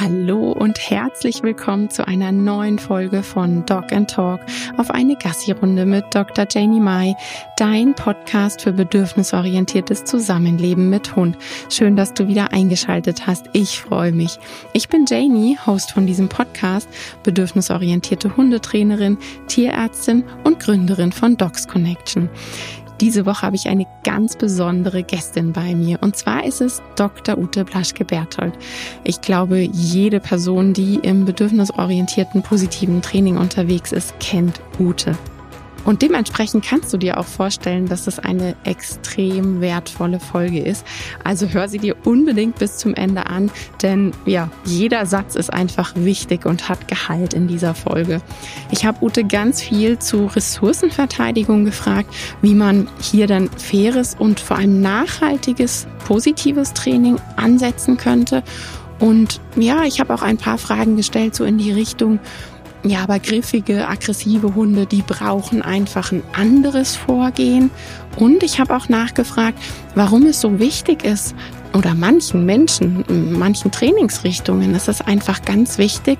Hallo und herzlich willkommen zu einer neuen Folge von Dog and Talk auf eine Gassi-Runde mit Dr. Janie Mai, dein Podcast für bedürfnisorientiertes Zusammenleben mit Hund. Schön, dass du wieder eingeschaltet hast. Ich freue mich. Ich bin Janie, Host von diesem Podcast, bedürfnisorientierte Hundetrainerin, Tierärztin und Gründerin von Dogs Connection. Diese Woche habe ich eine ganz besondere Gästin bei mir und zwar ist es Dr. Ute Blaschke-Berthold. Ich glaube, jede Person, die im bedürfnisorientierten positiven Training unterwegs ist, kennt Ute. Und dementsprechend kannst du dir auch vorstellen, dass es eine extrem wertvolle Folge ist. Also hör sie dir unbedingt bis zum Ende an, denn ja, jeder Satz ist einfach wichtig und hat Gehalt in dieser Folge. Ich habe Ute ganz viel zu Ressourcenverteidigung gefragt, wie man hier dann faires und vor allem nachhaltiges, positives Training ansetzen könnte. Und ja, ich habe auch ein paar Fragen gestellt, so in die Richtung, ja, aber griffige, aggressive Hunde, die brauchen einfach ein anderes Vorgehen. Und ich habe auch nachgefragt, warum es so wichtig ist, oder manchen Menschen, manchen Trainingsrichtungen ist es einfach ganz wichtig,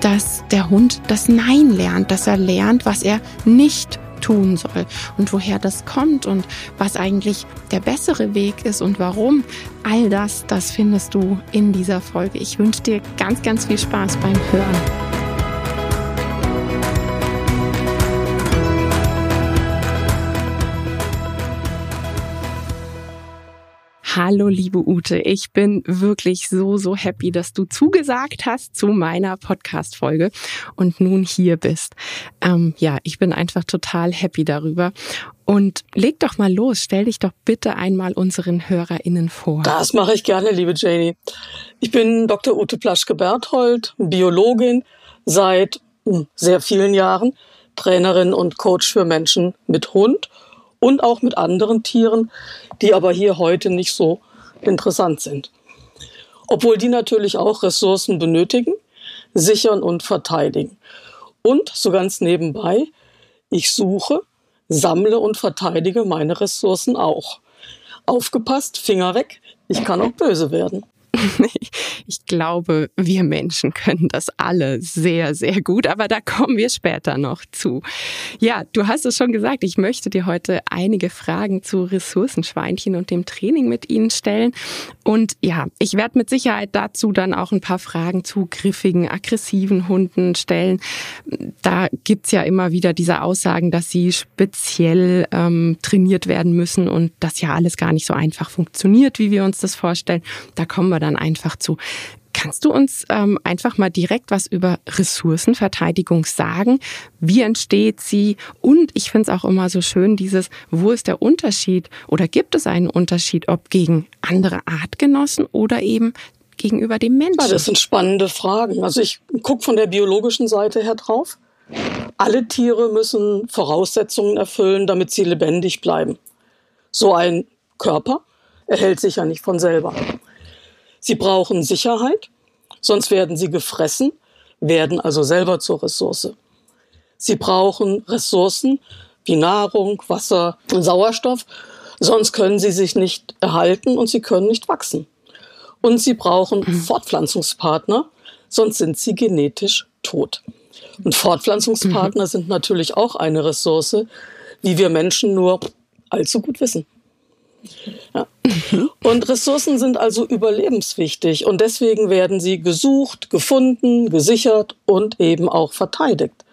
dass der Hund das Nein lernt, dass er lernt, was er nicht tun soll und woher das kommt und was eigentlich der bessere Weg ist und warum. All das, das findest du in dieser Folge. Ich wünsche dir ganz, ganz viel Spaß beim Hören. Hallo, liebe Ute. Ich bin wirklich so, so happy, dass du zugesagt hast zu meiner Podcast-Folge und nun hier bist. Ähm, ja, ich bin einfach total happy darüber. Und leg doch mal los, stell dich doch bitte einmal unseren HörerInnen vor. Das mache ich gerne, liebe Janie. Ich bin Dr. Ute Plaschke-Berthold, Biologin seit hm, sehr vielen Jahren, Trainerin und Coach für Menschen mit Hund und auch mit anderen Tieren, die aber hier heute nicht so interessant sind. Obwohl die natürlich auch Ressourcen benötigen, sichern und verteidigen. Und so ganz nebenbei, ich suche, sammle und verteidige meine Ressourcen auch. Aufgepasst, Finger weg, ich kann auch böse werden. Ich glaube, wir Menschen können das alle sehr, sehr gut, aber da kommen wir später noch zu. Ja, du hast es schon gesagt, ich möchte dir heute einige Fragen zu Ressourcenschweinchen und dem Training mit Ihnen stellen. Und ja, ich werde mit Sicherheit dazu dann auch ein paar Fragen zu griffigen, aggressiven Hunden stellen. Da gibt's ja immer wieder diese Aussagen, dass sie speziell ähm, trainiert werden müssen und das ja alles gar nicht so einfach funktioniert, wie wir uns das vorstellen. Da kommen wir dann einfach zu. Kannst du uns ähm, einfach mal direkt was über Ressourcenverteidigung sagen? Wie entsteht sie? Und ich finde es auch immer so schön, dieses, wo ist der Unterschied oder gibt es einen Unterschied, ob gegen andere Artgenossen oder eben gegenüber dem Menschen? Ja, das sind spannende Fragen. Also ich gucke von der biologischen Seite her drauf. Alle Tiere müssen Voraussetzungen erfüllen, damit sie lebendig bleiben. So ein Körper erhält sich ja nicht von selber. Sie brauchen Sicherheit, sonst werden sie gefressen, werden also selber zur Ressource. Sie brauchen Ressourcen wie Nahrung, Wasser und Sauerstoff, sonst können sie sich nicht erhalten und sie können nicht wachsen. Und sie brauchen mhm. Fortpflanzungspartner, sonst sind sie genetisch tot. Und Fortpflanzungspartner mhm. sind natürlich auch eine Ressource, wie wir Menschen nur allzu gut wissen. Ja. Und Ressourcen sind also überlebenswichtig und deswegen werden sie gesucht, gefunden, gesichert und eben auch verteidigt.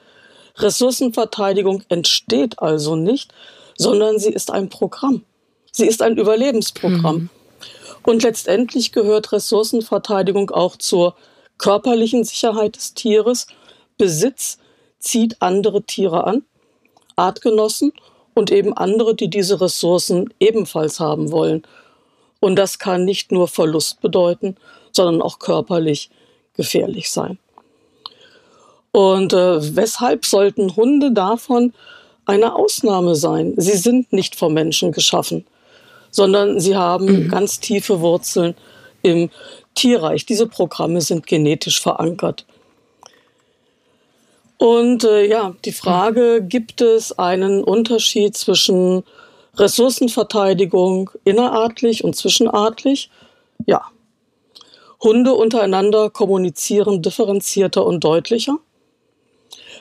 Ressourcenverteidigung entsteht also nicht, sondern sie ist ein Programm. Sie ist ein Überlebensprogramm. Mhm. Und letztendlich gehört Ressourcenverteidigung auch zur körperlichen Sicherheit des Tieres. Besitz zieht andere Tiere an, Artgenossen und eben andere, die diese Ressourcen ebenfalls haben wollen. Und das kann nicht nur Verlust bedeuten, sondern auch körperlich gefährlich sein. Und äh, weshalb sollten Hunde davon eine Ausnahme sein? Sie sind nicht vom Menschen geschaffen, sondern sie haben mhm. ganz tiefe Wurzeln im Tierreich. Diese Programme sind genetisch verankert. Und äh, ja, die Frage, gibt es einen Unterschied zwischen Ressourcenverteidigung innerartlich und zwischenartlich? Ja. Hunde untereinander kommunizieren differenzierter und deutlicher.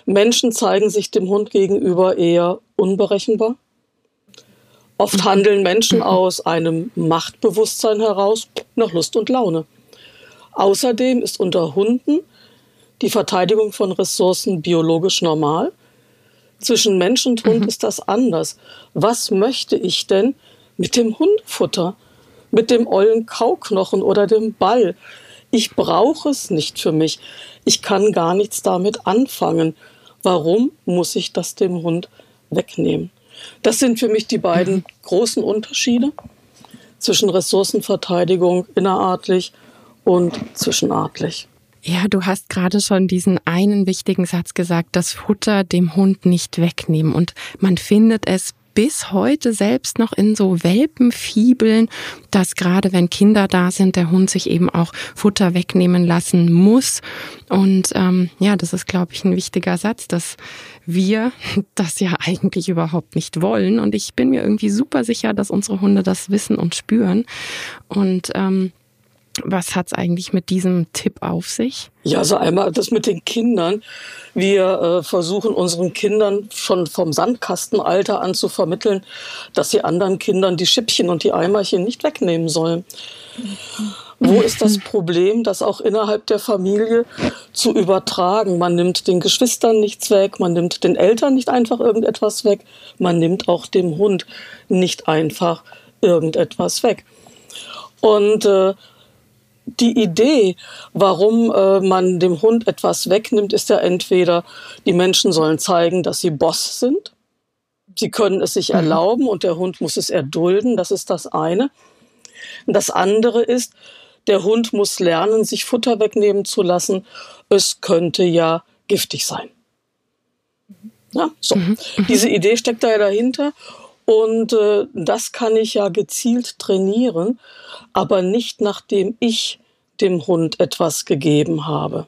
Menschen zeigen sich dem Hund gegenüber eher unberechenbar. Oft handeln Menschen aus einem Machtbewusstsein heraus nach Lust und Laune. Außerdem ist unter Hunden die Verteidigung von Ressourcen biologisch normal. Zwischen Mensch und Hund mhm. ist das anders. Was möchte ich denn mit dem Hundefutter, mit dem ollen Kauknochen oder dem Ball? Ich brauche es nicht für mich. Ich kann gar nichts damit anfangen. Warum muss ich das dem Hund wegnehmen? Das sind für mich die beiden mhm. großen Unterschiede zwischen Ressourcenverteidigung innerartlich und zwischenartlich. Ja, du hast gerade schon diesen einen wichtigen Satz gesagt, das Futter dem Hund nicht wegnehmen. Und man findet es bis heute selbst noch in so Welpenfibeln, dass gerade wenn Kinder da sind, der Hund sich eben auch Futter wegnehmen lassen muss. Und ähm, ja, das ist, glaube ich, ein wichtiger Satz, dass wir das ja eigentlich überhaupt nicht wollen. Und ich bin mir irgendwie super sicher, dass unsere Hunde das wissen und spüren. Und ähm, was hat es eigentlich mit diesem Tipp auf sich? Ja, also einmal das mit den Kindern. Wir äh, versuchen unseren Kindern schon vom Sandkastenalter an zu vermitteln, dass sie anderen Kindern die Schippchen und die Eimerchen nicht wegnehmen sollen. Wo ist das Problem, das auch innerhalb der Familie zu übertragen? Man nimmt den Geschwistern nichts weg, man nimmt den Eltern nicht einfach irgendetwas weg, man nimmt auch dem Hund nicht einfach irgendetwas weg. Und äh, die Idee, warum äh, man dem Hund etwas wegnimmt, ist ja entweder, die Menschen sollen zeigen, dass sie Boss sind. Sie können es sich mhm. erlauben und der Hund muss es erdulden. Das ist das eine. Das andere ist, der Hund muss lernen, sich Futter wegnehmen zu lassen. Es könnte ja giftig sein. Ja, so. Mhm. mhm. Diese Idee steckt da ja dahinter. Und äh, das kann ich ja gezielt trainieren, aber nicht nachdem ich dem Hund etwas gegeben habe.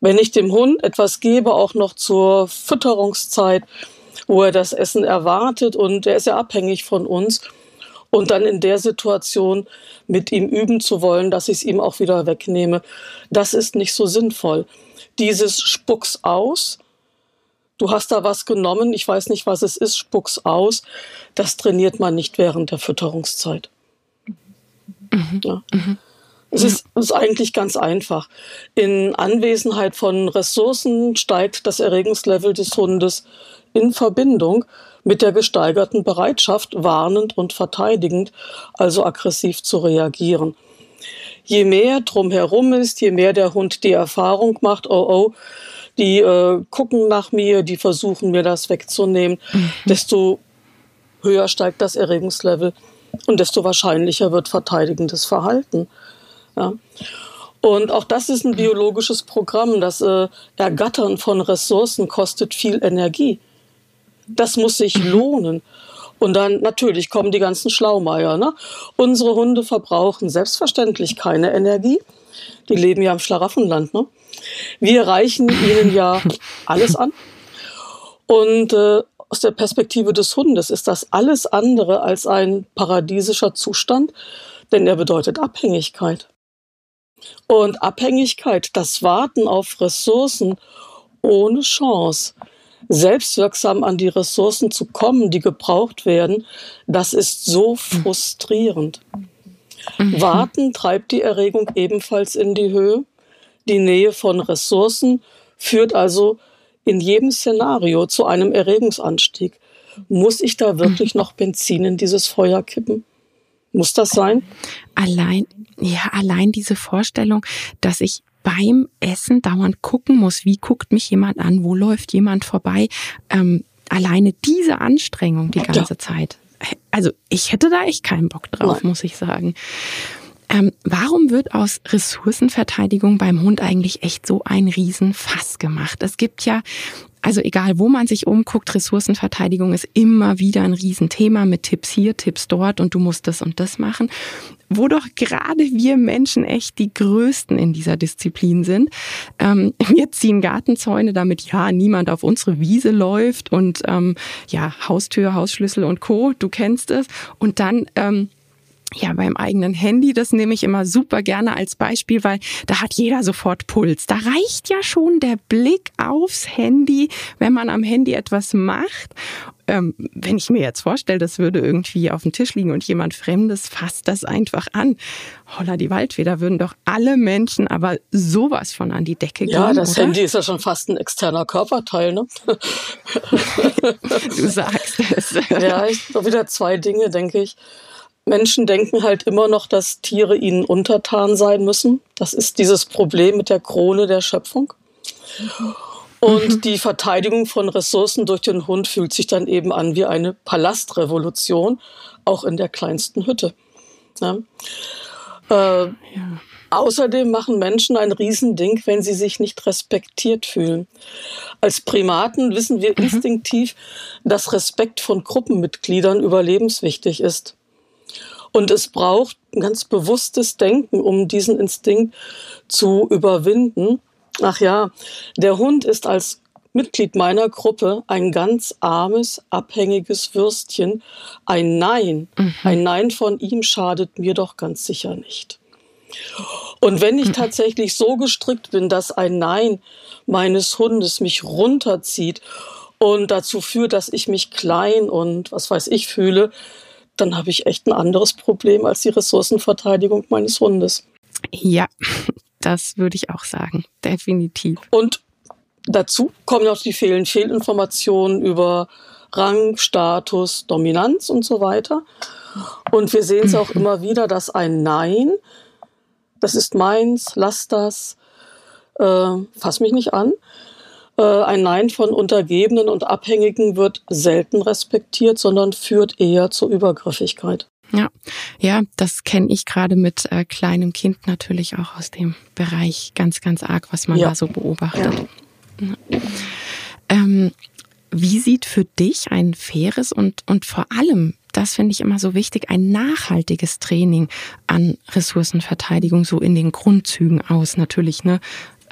Wenn ich dem Hund etwas gebe, auch noch zur Fütterungszeit, wo er das Essen erwartet und er ist ja abhängig von uns, und dann in der Situation mit ihm üben zu wollen, dass ich es ihm auch wieder wegnehme, das ist nicht so sinnvoll. Dieses Spucks aus, du hast da was genommen, ich weiß nicht, was es ist, spuck's aus. Das trainiert man nicht während der Fütterungszeit. Mhm. Ja. Mhm. Es ist, ist, eigentlich ganz einfach. In Anwesenheit von Ressourcen steigt das Erregungslevel des Hundes in Verbindung mit der gesteigerten Bereitschaft, warnend und verteidigend, also aggressiv zu reagieren. Je mehr drumherum ist, je mehr der Hund die Erfahrung macht, oh oh, die äh, gucken nach mir, die versuchen mir das wegzunehmen, mhm. desto höher steigt das Erregungslevel und desto wahrscheinlicher wird verteidigendes Verhalten. Ja. Und auch das ist ein biologisches Programm. Das äh, Ergattern von Ressourcen kostet viel Energie. Das muss sich lohnen. Und dann natürlich kommen die ganzen Schlaumeier. Ne? Unsere Hunde verbrauchen selbstverständlich keine Energie. Die leben ja im Schlaraffenland. Ne? Wir reichen ihnen ja alles an. Und äh, aus der Perspektive des Hundes ist das alles andere als ein paradiesischer Zustand, denn er bedeutet Abhängigkeit. Und Abhängigkeit, das Warten auf Ressourcen ohne Chance, selbstwirksam an die Ressourcen zu kommen, die gebraucht werden, das ist so frustrierend. Mhm. Warten treibt die Erregung ebenfalls in die Höhe. Die Nähe von Ressourcen führt also in jedem Szenario zu einem Erregungsanstieg. Muss ich da wirklich noch Benzin in dieses Feuer kippen? Muss das sein? Allein, ja, allein diese Vorstellung, dass ich beim Essen dauernd gucken muss, wie guckt mich jemand an, wo läuft jemand vorbei. Ähm, alleine diese Anstrengung die ganze ja. Zeit. Also ich hätte da echt keinen Bock drauf, Nein. muss ich sagen. Ähm, warum wird aus Ressourcenverteidigung beim Hund eigentlich echt so ein Riesenfass gemacht? Es gibt ja also egal, wo man sich umguckt, Ressourcenverteidigung ist immer wieder ein Riesenthema mit Tipps hier, Tipps dort und du musst das und das machen. Wo doch gerade wir Menschen echt die Größten in dieser Disziplin sind. Ähm, wir ziehen Gartenzäune, damit ja niemand auf unsere Wiese läuft und ähm, ja, Haustür, Hausschlüssel und Co. Du kennst es. Und dann ähm, ja, beim eigenen Handy, das nehme ich immer super gerne als Beispiel, weil da hat jeder sofort Puls. Da reicht ja schon der Blick aufs Handy, wenn man am Handy etwas macht. Ähm, wenn ich mir jetzt vorstelle, das würde irgendwie auf dem Tisch liegen und jemand Fremdes fasst das einfach an. Holla, die Waldfeder würden doch alle Menschen aber sowas von an die Decke gehen. Ja, das oder? Handy ist ja schon fast ein externer Körperteil, ne? du sagst es. ja, ich, wieder zwei Dinge, denke ich. Menschen denken halt immer noch, dass Tiere ihnen untertan sein müssen. Das ist dieses Problem mit der Krone der Schöpfung. Und mhm. die Verteidigung von Ressourcen durch den Hund fühlt sich dann eben an wie eine Palastrevolution, auch in der kleinsten Hütte. Ja. Äh, ja. Außerdem machen Menschen ein Riesending, wenn sie sich nicht respektiert fühlen. Als Primaten wissen wir mhm. instinktiv, dass Respekt von Gruppenmitgliedern überlebenswichtig ist. Und es braucht ein ganz bewusstes Denken, um diesen Instinkt zu überwinden. Ach ja, der Hund ist als Mitglied meiner Gruppe ein ganz armes, abhängiges Würstchen. Ein Nein, mhm. ein Nein von ihm schadet mir doch ganz sicher nicht. Und wenn ich mhm. tatsächlich so gestrickt bin, dass ein Nein meines Hundes mich runterzieht und dazu führt, dass ich mich klein und was weiß ich fühle, dann habe ich echt ein anderes Problem als die Ressourcenverteidigung meines Hundes. Ja, das würde ich auch sagen, definitiv. Und dazu kommen noch die Fehlen Fehlinformationen über Rang, Status, Dominanz und so weiter. Und wir sehen es auch immer wieder, dass ein Nein, das ist meins, lass das, äh, fass mich nicht an, ein Nein von Untergebenen und Abhängigen wird selten respektiert, sondern führt eher zur Übergriffigkeit. Ja, ja, das kenne ich gerade mit äh, kleinem Kind natürlich auch aus dem Bereich ganz, ganz arg, was man ja. da so beobachtet. Ja. Ähm, wie sieht für dich ein faires und, und vor allem, das finde ich immer so wichtig, ein nachhaltiges Training an Ressourcenverteidigung so in den Grundzügen aus? Natürlich, ne?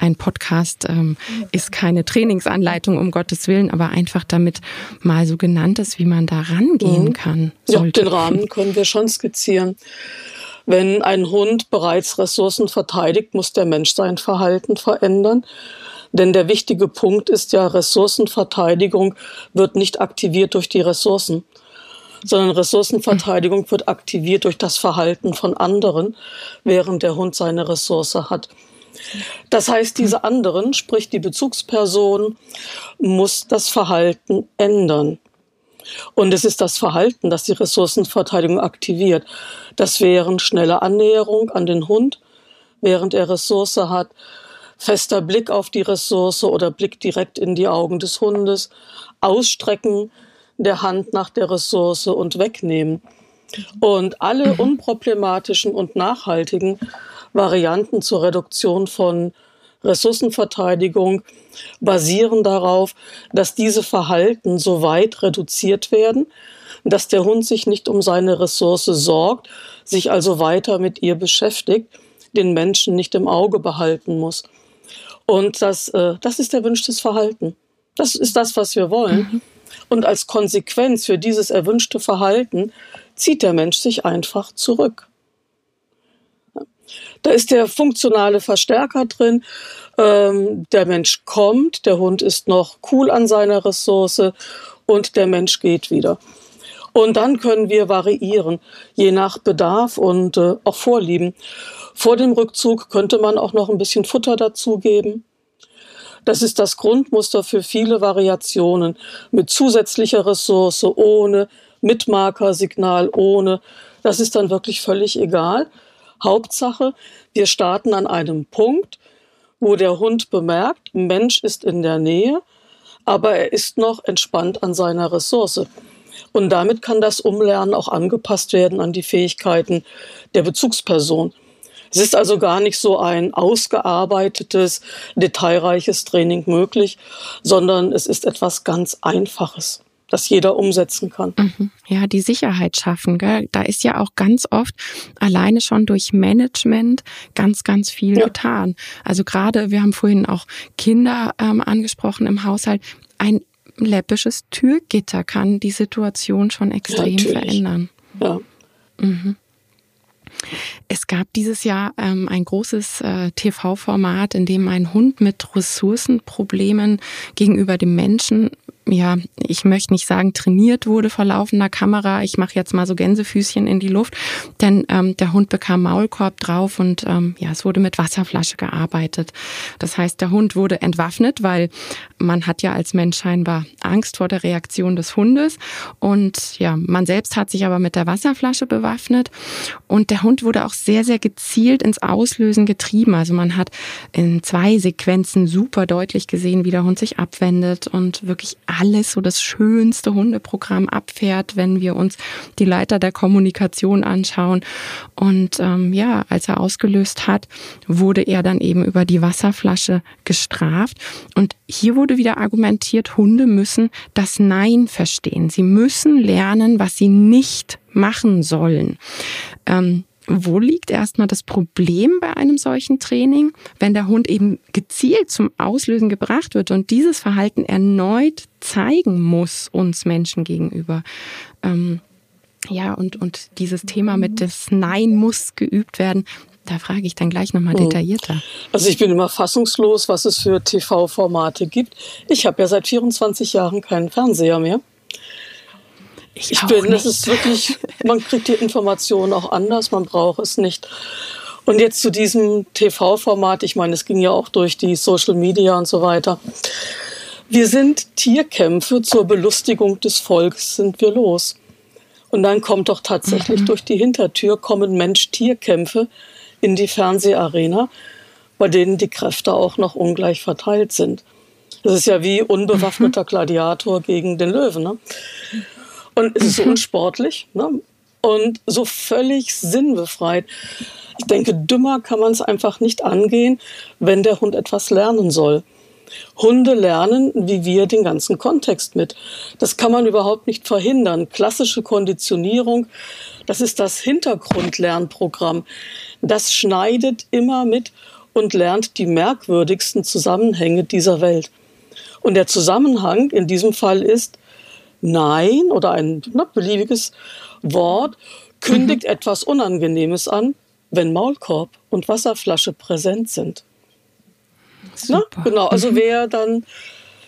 Ein Podcast ähm, ist keine Trainingsanleitung, um Gottes Willen, aber einfach damit mal so genannt ist, wie man da rangehen mhm. kann. Sollte. Ja, den Rahmen können wir schon skizzieren. Wenn ein Hund bereits Ressourcen verteidigt, muss der Mensch sein Verhalten verändern. Denn der wichtige Punkt ist ja, Ressourcenverteidigung wird nicht aktiviert durch die Ressourcen, sondern Ressourcenverteidigung wird aktiviert durch das Verhalten von anderen, während der Hund seine Ressource hat. Das heißt, diese anderen, sprich die Bezugsperson, muss das Verhalten ändern. Und es ist das Verhalten, das die Ressourcenverteidigung aktiviert. Das wären schnelle Annäherung an den Hund, während er Ressource hat, fester Blick auf die Ressource oder Blick direkt in die Augen des Hundes, Ausstrecken der Hand nach der Ressource und wegnehmen. Und alle unproblematischen und nachhaltigen Varianten zur Reduktion von Ressourcenverteidigung basieren darauf, dass diese Verhalten so weit reduziert werden, dass der Hund sich nicht um seine Ressource sorgt, sich also weiter mit ihr beschäftigt, den Menschen nicht im Auge behalten muss. Und das, äh, das ist erwünschtes Verhalten. Das ist das, was wir wollen. Mhm. Und als Konsequenz für dieses erwünschte Verhalten zieht der Mensch sich einfach zurück. Da ist der funktionale Verstärker drin. Ähm, der Mensch kommt, der Hund ist noch cool an seiner Ressource und der Mensch geht wieder. Und dann können wir variieren, je nach Bedarf und äh, auch Vorlieben. Vor dem Rückzug könnte man auch noch ein bisschen Futter dazugeben. Das ist das Grundmuster für viele Variationen mit zusätzlicher Ressource, ohne, mit Markersignal, ohne. Das ist dann wirklich völlig egal. Hauptsache, wir starten an einem Punkt, wo der Hund bemerkt, Mensch ist in der Nähe, aber er ist noch entspannt an seiner Ressource. Und damit kann das Umlernen auch angepasst werden an die Fähigkeiten der Bezugsperson. Es ist also gar nicht so ein ausgearbeitetes, detailreiches Training möglich, sondern es ist etwas ganz Einfaches das jeder umsetzen kann. Mhm. Ja, die Sicherheit schaffen. Gell? Da ist ja auch ganz oft alleine schon durch Management ganz, ganz viel ja. getan. Also gerade, wir haben vorhin auch Kinder ähm, angesprochen im Haushalt. Ein läppisches Türgitter kann die Situation schon extrem ja, verändern. Ja. Mhm. Es gab dieses Jahr ähm, ein großes äh, TV-Format, in dem ein Hund mit Ressourcenproblemen gegenüber dem Menschen ja, ich möchte nicht sagen, trainiert wurde vor laufender Kamera. Ich mache jetzt mal so Gänsefüßchen in die Luft, denn ähm, der Hund bekam Maulkorb drauf und ähm, ja, es wurde mit Wasserflasche gearbeitet. Das heißt, der Hund wurde entwaffnet, weil man hat ja als Mensch scheinbar Angst vor der Reaktion des Hundes und ja, man selbst hat sich aber mit der Wasserflasche bewaffnet und der Hund wurde auch sehr, sehr gezielt ins Auslösen getrieben. Also man hat in zwei Sequenzen super deutlich gesehen, wie der Hund sich abwendet und wirklich so das schönste Hundeprogramm abfährt, wenn wir uns die Leiter der Kommunikation anschauen. Und ähm, ja, als er ausgelöst hat, wurde er dann eben über die Wasserflasche gestraft. Und hier wurde wieder argumentiert, Hunde müssen das Nein verstehen. Sie müssen lernen, was sie nicht machen sollen. Ähm, wo liegt erstmal das Problem bei einem solchen Training, wenn der Hund eben gezielt zum Auslösen gebracht wird und dieses Verhalten erneut zeigen muss uns Menschen gegenüber? Ähm, ja, und, und dieses Thema mit das Nein muss geübt werden, da frage ich dann gleich nochmal hm. detaillierter. Also ich bin immer fassungslos, was es für TV-Formate gibt. Ich habe ja seit 24 Jahren keinen Fernseher mehr. Ich, ich bin, es ist wirklich, man kriegt die Informationen auch anders, man braucht es nicht. Und jetzt zu diesem TV-Format, ich meine, es ging ja auch durch die Social Media und so weiter. Wir sind Tierkämpfe zur Belustigung des Volkes, sind wir los. Und dann kommt doch tatsächlich mhm. durch die Hintertür, kommen Mensch-Tier-Kämpfe in die Fernseharena, bei denen die Kräfte auch noch ungleich verteilt sind. Das ist ja wie unbewaffneter mhm. Gladiator gegen den Löwen. Ne? Und es ist so mhm. unsportlich ne? und so völlig sinnbefreit. Ich denke, dümmer kann man es einfach nicht angehen, wenn der Hund etwas lernen soll. Hunde lernen, wie wir, den ganzen Kontext mit. Das kann man überhaupt nicht verhindern. Klassische Konditionierung, das ist das Hintergrundlernprogramm. Das schneidet immer mit und lernt die merkwürdigsten Zusammenhänge dieser Welt. Und der Zusammenhang in diesem Fall ist, Nein oder ein ne, beliebiges Wort kündigt mhm. etwas Unangenehmes an, wenn Maulkorb und Wasserflasche präsent sind. Ne? Genau, also mhm. wer dann,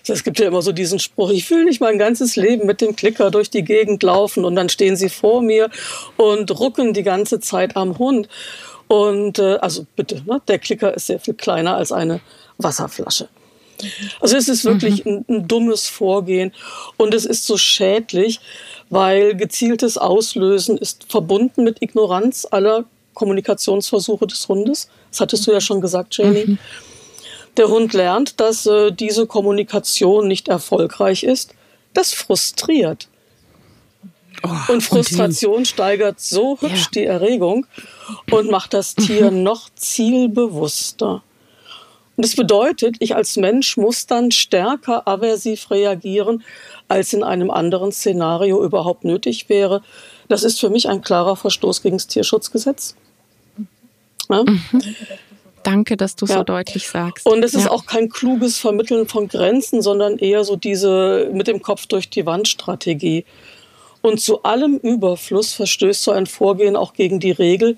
es gibt ja immer so diesen Spruch, ich fühle nicht mein ganzes Leben mit dem Klicker durch die Gegend laufen und dann stehen sie vor mir und rucken die ganze Zeit am Hund. Und äh, also bitte, ne, der Klicker ist sehr viel kleiner als eine Wasserflasche. Also es ist wirklich mhm. ein, ein dummes Vorgehen und es ist so schädlich, weil gezieltes Auslösen ist verbunden mit Ignoranz aller Kommunikationsversuche des Hundes. Das hattest du ja schon gesagt, Jenny. Mhm. Der Hund lernt, dass äh, diese Kommunikation nicht erfolgreich ist. Das frustriert. Oh, und Frustration und steigert so hübsch ja. die Erregung und macht das Tier mhm. noch zielbewusster. Und das bedeutet, ich als Mensch muss dann stärker aversiv reagieren, als in einem anderen Szenario überhaupt nötig wäre. Das ist für mich ein klarer Verstoß gegen das Tierschutzgesetz. Ja? Mhm. Danke, dass du ja. so deutlich sagst. Und es ist auch kein kluges Vermitteln von Grenzen, sondern eher so diese mit dem Kopf durch die Wand Strategie. Und zu allem Überfluss verstößt so ein Vorgehen auch gegen die Regel,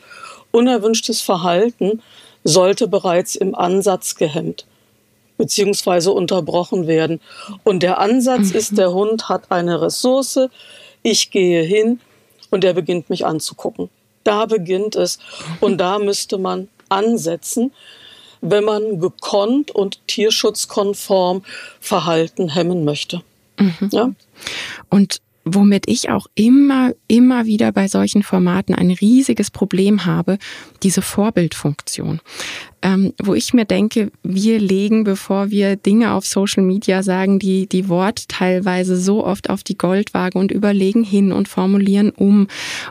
unerwünschtes Verhalten sollte bereits im Ansatz gehemmt bzw. unterbrochen werden. Und der Ansatz mhm. ist, der Hund hat eine Ressource, ich gehe hin und er beginnt mich anzugucken. Da beginnt es und da müsste man ansetzen, wenn man gekonnt und tierschutzkonform Verhalten hemmen möchte. Mhm. Ja? Und womit ich auch immer, immer wieder bei solchen Formaten ein riesiges Problem habe, diese Vorbildfunktion. Ähm, wo ich mir denke, wir legen, bevor wir Dinge auf Social Media sagen, die, die Wort teilweise so oft auf die Goldwaage und überlegen hin und formulieren um.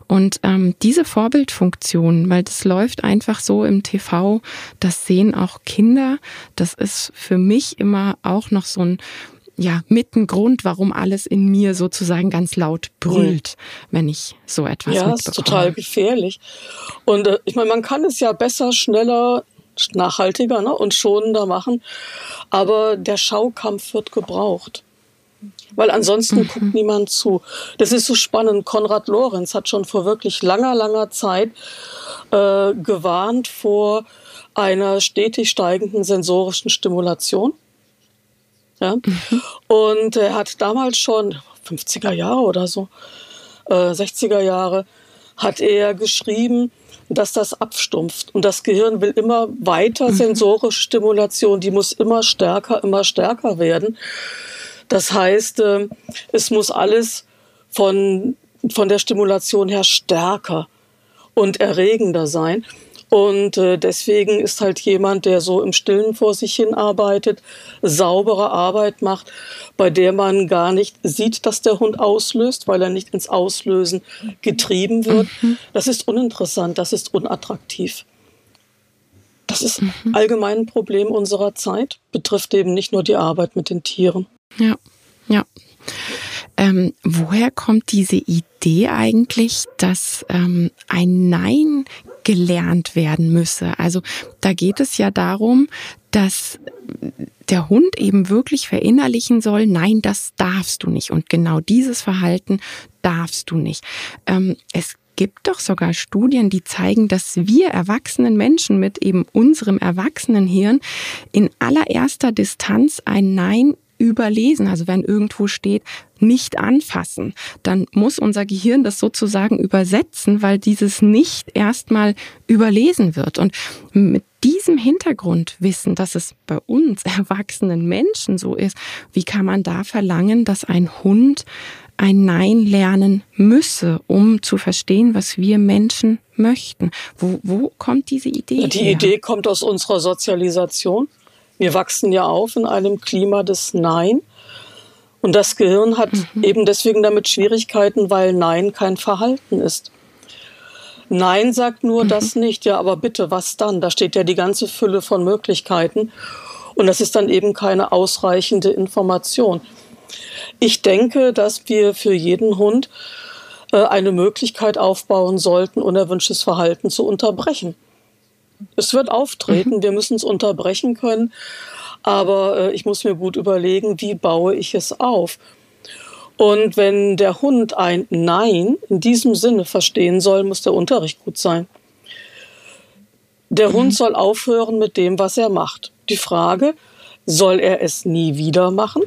Und ähm, diese Vorbildfunktion, weil das läuft einfach so im TV, das sehen auch Kinder. Das ist für mich immer auch noch so ein ja, mit ein Grund, warum alles in mir sozusagen ganz laut brüllt, mhm. wenn ich so etwas Ja, ist total gefährlich. Und äh, ich meine, man kann es ja besser, schneller, nachhaltiger ne, und schonender machen, aber der Schaukampf wird gebraucht. Weil ansonsten mhm. guckt niemand zu. Das ist so spannend. Konrad Lorenz hat schon vor wirklich langer, langer Zeit äh, gewarnt vor einer stetig steigenden sensorischen Stimulation. Ja? Mhm. Und er hat damals schon, 50er Jahre oder so, äh, 60er Jahre, hat er geschrieben, dass das abstumpft. Und das Gehirn will immer weiter mhm. sensorische Stimulation, die muss immer stärker, immer stärker werden. Das heißt, äh, es muss alles von, von der Stimulation her stärker und erregender sein. Und äh, deswegen ist halt jemand, der so im Stillen vor sich hin arbeitet, saubere Arbeit macht, bei der man gar nicht sieht, dass der Hund auslöst, weil er nicht ins Auslösen getrieben wird. Mhm. Das ist uninteressant, das ist unattraktiv. Das ist mhm. allgemein ein Problem unserer Zeit, betrifft eben nicht nur die Arbeit mit den Tieren. Ja, ja. Ähm, woher kommt diese Idee eigentlich, dass ähm, ein Nein gelernt werden müsse? Also da geht es ja darum, dass der Hund eben wirklich verinnerlichen soll, nein, das darfst du nicht. Und genau dieses Verhalten darfst du nicht. Ähm, es gibt doch sogar Studien, die zeigen, dass wir erwachsenen Menschen mit eben unserem Erwachsenenhirn in allererster Distanz ein Nein überlesen. Also wenn irgendwo steht, nicht anfassen, dann muss unser Gehirn das sozusagen übersetzen, weil dieses nicht erstmal überlesen wird. Und mit diesem Hintergrundwissen, dass es bei uns erwachsenen Menschen so ist, wie kann man da verlangen, dass ein Hund ein Nein lernen müsse, um zu verstehen, was wir Menschen möchten? Wo, wo kommt diese Idee? Die her? Idee kommt aus unserer Sozialisation. Wir wachsen ja auf in einem Klima des Nein. Und das Gehirn hat mhm. eben deswegen damit Schwierigkeiten, weil Nein kein Verhalten ist. Nein sagt nur mhm. das nicht. Ja, aber bitte, was dann? Da steht ja die ganze Fülle von Möglichkeiten. Und das ist dann eben keine ausreichende Information. Ich denke, dass wir für jeden Hund äh, eine Möglichkeit aufbauen sollten, unerwünschtes Verhalten zu unterbrechen. Es wird auftreten, mhm. wir müssen es unterbrechen können, aber äh, ich muss mir gut überlegen, wie baue ich es auf. Und wenn der Hund ein Nein in diesem Sinne verstehen soll, muss der Unterricht gut sein. Der mhm. Hund soll aufhören mit dem, was er macht. Die Frage, soll er es nie wieder machen?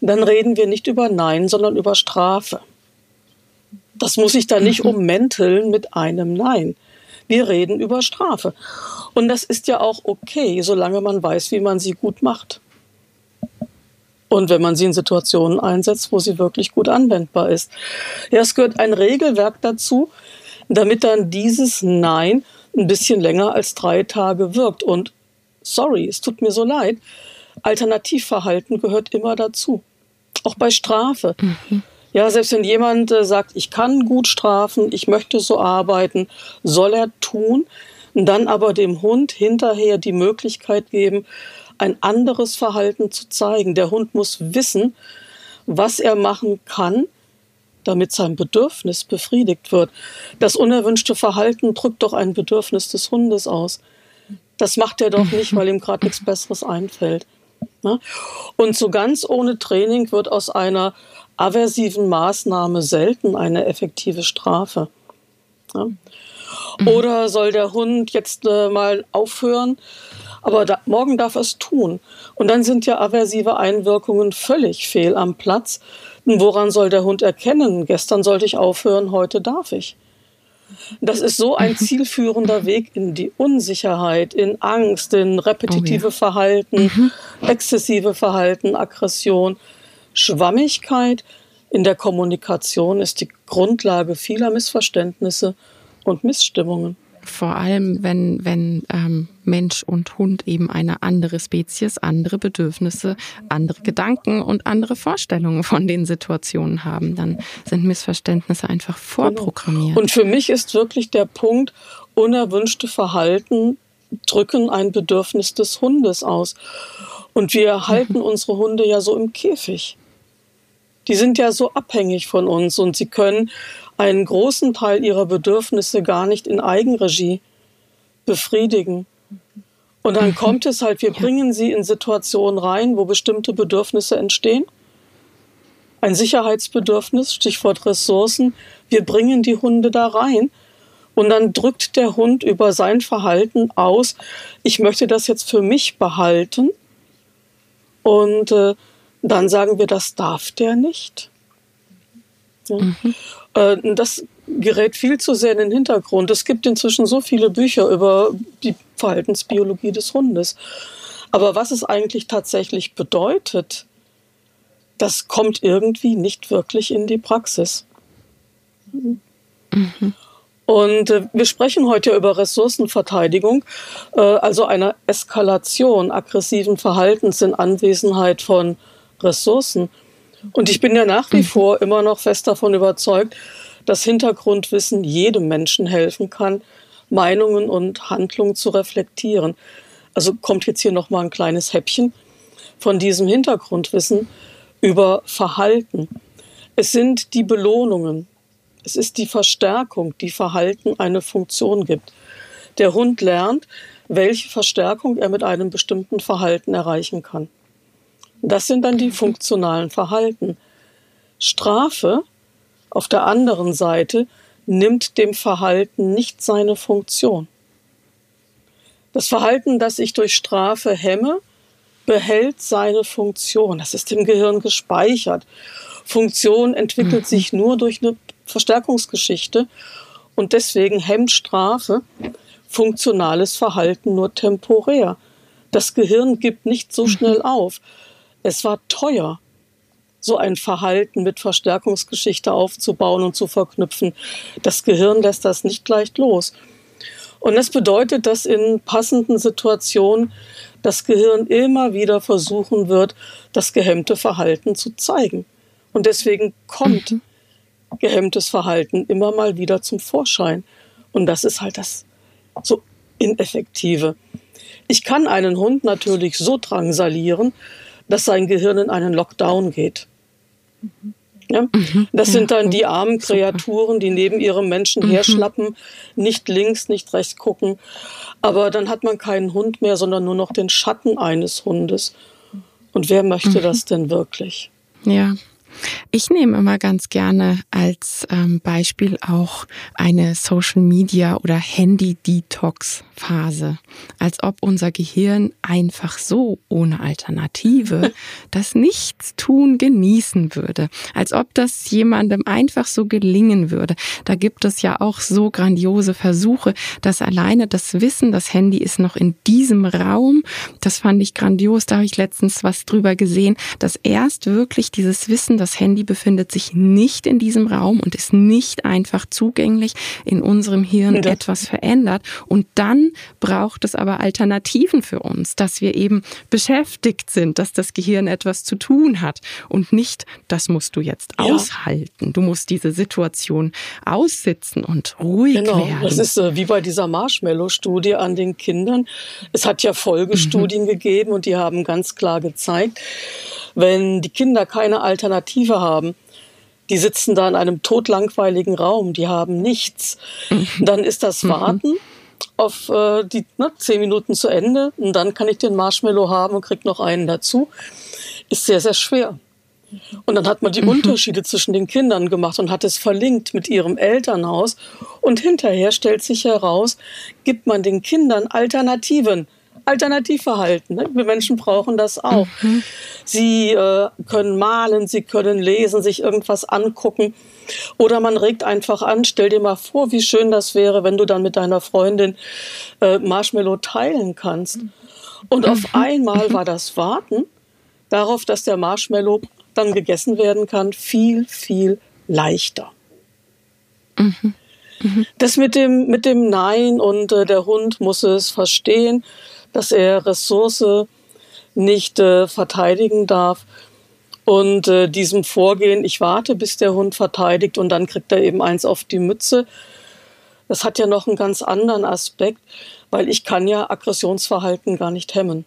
Dann reden wir nicht über Nein, sondern über Strafe. Das muss ich dann nicht mhm. ummänteln mit einem Nein. Wir reden über Strafe. Und das ist ja auch okay, solange man weiß, wie man sie gut macht. Und wenn man sie in Situationen einsetzt, wo sie wirklich gut anwendbar ist. Ja, es gehört ein Regelwerk dazu, damit dann dieses Nein ein bisschen länger als drei Tage wirkt. Und sorry, es tut mir so leid, Alternativverhalten gehört immer dazu. Auch bei Strafe. Mhm. Ja, selbst wenn jemand äh, sagt, ich kann gut strafen, ich möchte so arbeiten, soll er tun, dann aber dem Hund hinterher die Möglichkeit geben, ein anderes Verhalten zu zeigen. Der Hund muss wissen, was er machen kann, damit sein Bedürfnis befriedigt wird. Das unerwünschte Verhalten drückt doch ein Bedürfnis des Hundes aus. Das macht er doch nicht, weil ihm gerade nichts Besseres einfällt. Ne? Und so ganz ohne Training wird aus einer aversiven Maßnahme selten eine effektive Strafe. Ja? Mhm. Oder soll der Hund jetzt äh, mal aufhören, aber da, morgen darf er es tun. Und dann sind ja aversive Einwirkungen völlig fehl am Platz. Und woran soll der Hund erkennen? Gestern sollte ich aufhören, heute darf ich. Das ist so ein zielführender Weg in die Unsicherheit, in Angst, in repetitive oh ja. Verhalten, mhm. exzessive Verhalten, Aggression. Schwammigkeit in der Kommunikation ist die Grundlage vieler Missverständnisse und Missstimmungen. Vor allem, wenn, wenn ähm, Mensch und Hund eben eine andere Spezies, andere Bedürfnisse, andere Gedanken und andere Vorstellungen von den Situationen haben, dann sind Missverständnisse einfach vorprogrammiert. Und für mich ist wirklich der Punkt, unerwünschte Verhalten drücken ein Bedürfnis des Hundes aus. Und wir halten unsere Hunde ja so im Käfig die sind ja so abhängig von uns und sie können einen großen Teil ihrer Bedürfnisse gar nicht in Eigenregie befriedigen. Und dann kommt es halt, wir bringen sie in Situationen rein, wo bestimmte Bedürfnisse entstehen. Ein Sicherheitsbedürfnis, Stichwort Ressourcen. Wir bringen die Hunde da rein Und dann drückt der Hund über sein Verhalten aus, ich möchte das jetzt für mich behalten. Und äh, dann sagen wir, das darf der nicht. Ja. Mhm. Äh, das gerät viel zu sehr in den Hintergrund. Es gibt inzwischen so viele Bücher über die Verhaltensbiologie des Hundes. Aber was es eigentlich tatsächlich bedeutet, das kommt irgendwie nicht wirklich in die Praxis. Mhm. Und äh, wir sprechen heute über Ressourcenverteidigung, äh, also einer Eskalation aggressiven Verhaltens in Anwesenheit von Ressourcen. Und ich bin ja nach wie mhm. vor immer noch fest davon überzeugt, dass Hintergrundwissen jedem Menschen helfen kann, Meinungen und Handlungen zu reflektieren. Also kommt jetzt hier noch mal ein kleines Häppchen von diesem Hintergrundwissen über Verhalten. Es sind die Belohnungen, es ist die Verstärkung, die Verhalten eine Funktion gibt. Der Hund lernt, welche Verstärkung er mit einem bestimmten Verhalten erreichen kann. Das sind dann die funktionalen Verhalten. Strafe auf der anderen Seite nimmt dem Verhalten nicht seine Funktion. Das Verhalten, das ich durch Strafe hemme, behält seine Funktion. Das ist im Gehirn gespeichert. Funktion entwickelt mhm. sich nur durch eine Verstärkungsgeschichte und deswegen hemmt Strafe funktionales Verhalten nur temporär. Das Gehirn gibt nicht so mhm. schnell auf. Es war teuer, so ein Verhalten mit Verstärkungsgeschichte aufzubauen und zu verknüpfen. Das Gehirn lässt das nicht leicht los. Und das bedeutet, dass in passenden Situationen das Gehirn immer wieder versuchen wird, das gehemmte Verhalten zu zeigen. Und deswegen kommt mhm gehemmtes Verhalten immer mal wieder zum Vorschein. Und das ist halt das so ineffektive. Ich kann einen Hund natürlich so drangsalieren, dass sein Gehirn in einen Lockdown geht. Ja? Mhm. Das sind dann die armen Kreaturen, die neben ihrem Menschen mhm. herschlappen, nicht links, nicht rechts gucken. Aber dann hat man keinen Hund mehr, sondern nur noch den Schatten eines Hundes. Und wer möchte mhm. das denn wirklich? Ja, ich nehme immer ganz gerne als ähm, Beispiel auch eine Social Media oder Handy Detox Phase, als ob unser Gehirn einfach so ohne Alternative das Nichtstun genießen würde, als ob das jemandem einfach so gelingen würde. Da gibt es ja auch so grandiose Versuche, dass alleine das Wissen, das Handy ist noch in diesem Raum, das fand ich grandios, da habe ich letztens was drüber gesehen, dass erst wirklich dieses Wissen, das Handy befindet sich nicht in diesem Raum und ist nicht einfach zugänglich in unserem Hirn ja. etwas verändert und dann braucht es aber Alternativen für uns, dass wir eben beschäftigt sind, dass das Gehirn etwas zu tun hat und nicht, das musst du jetzt ja. aushalten. Du musst diese Situation aussitzen und ruhig genau. werden. Das ist äh, wie bei dieser Marshmallow-Studie an den Kindern. Es hat ja Folgestudien mhm. gegeben und die haben ganz klar gezeigt, wenn die Kinder keine Alternative haben, die sitzen da in einem todlangweiligen Raum, die haben nichts. Dann ist das mhm. Warten auf äh, die ne, zehn Minuten zu Ende und dann kann ich den Marshmallow haben und krieg noch einen dazu, ist sehr, sehr schwer. Und dann hat man die mhm. Unterschiede zwischen den Kindern gemacht und hat es verlinkt mit ihrem Elternhaus. Und hinterher stellt sich heraus, gibt man den Kindern Alternativen. Alternativverhalten. Ne? Wir Menschen brauchen das auch. Mhm. Sie äh, können malen, sie können lesen, sich irgendwas angucken. Oder man regt einfach an, stell dir mal vor, wie schön das wäre, wenn du dann mit deiner Freundin äh, Marshmallow teilen kannst. Und auf mhm. einmal war das Warten darauf, dass der Marshmallow dann gegessen werden kann, viel, viel leichter. Mhm. Mhm. Das mit dem, mit dem Nein und äh, der Hund muss es verstehen, dass er Ressource nicht äh, verteidigen darf. Und äh, diesem Vorgehen, ich warte, bis der Hund verteidigt und dann kriegt er eben eins auf die Mütze. Das hat ja noch einen ganz anderen Aspekt, weil ich kann ja Aggressionsverhalten gar nicht hemmen.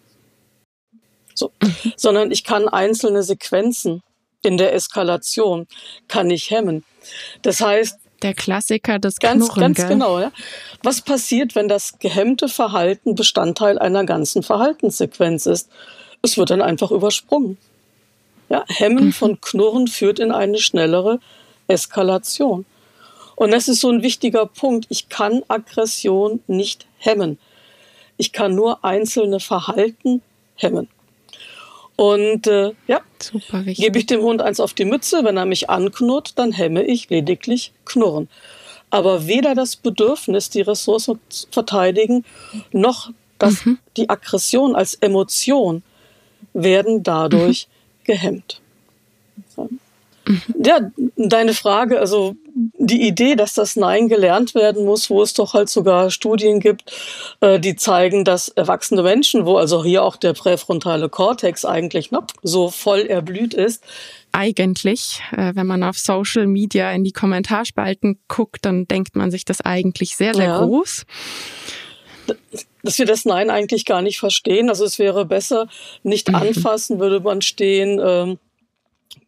So. Sondern ich kann einzelne Sequenzen in der Eskalation kann ich hemmen. Das heißt, der Klassiker des ganz, Knurren, ganz gell? genau. Ja. Was passiert, wenn das gehemmte Verhalten Bestandteil einer ganzen Verhaltenssequenz ist? Es wird dann einfach übersprungen. Ja, Hemmen mhm. von Knurren führt in eine schnellere Eskalation. Und das ist so ein wichtiger Punkt. Ich kann Aggression nicht hemmen. Ich kann nur einzelne Verhalten hemmen. Und äh, ja, gebe ich dem Hund eins auf die Mütze, wenn er mich anknurrt, dann hemme ich lediglich Knurren. Aber weder das Bedürfnis, die Ressource zu verteidigen, noch das, mhm. die Aggression als Emotion werden dadurch mhm. gehemmt. Ja, deine Frage, also die Idee, dass das Nein gelernt werden muss, wo es doch halt sogar Studien gibt, äh, die zeigen, dass erwachsene Menschen, wo also hier auch der präfrontale Kortex eigentlich noch so voll erblüht ist, eigentlich, äh, wenn man auf Social Media in die Kommentarspalten guckt, dann denkt man sich das eigentlich sehr, sehr ja. groß dass wir das Nein eigentlich gar nicht verstehen. Also es wäre besser, nicht mhm. anfassen, würde man stehen, ähm,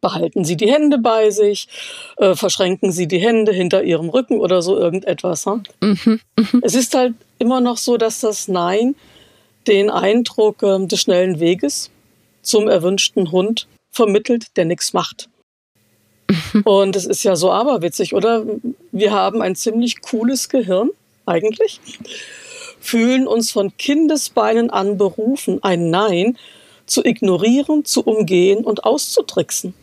behalten Sie die Hände bei sich, äh, verschränken Sie die Hände hinter Ihrem Rücken oder so irgendetwas. Hm? Mhm, mh. Es ist halt immer noch so, dass das Nein den Eindruck äh, des schnellen Weges zum erwünschten Hund vermittelt, der nichts macht. Mhm. Und es ist ja so aberwitzig, oder? Wir haben ein ziemlich cooles Gehirn, eigentlich, fühlen uns von Kindesbeinen an berufen, ein Nein zu ignorieren, zu umgehen und auszutricksen.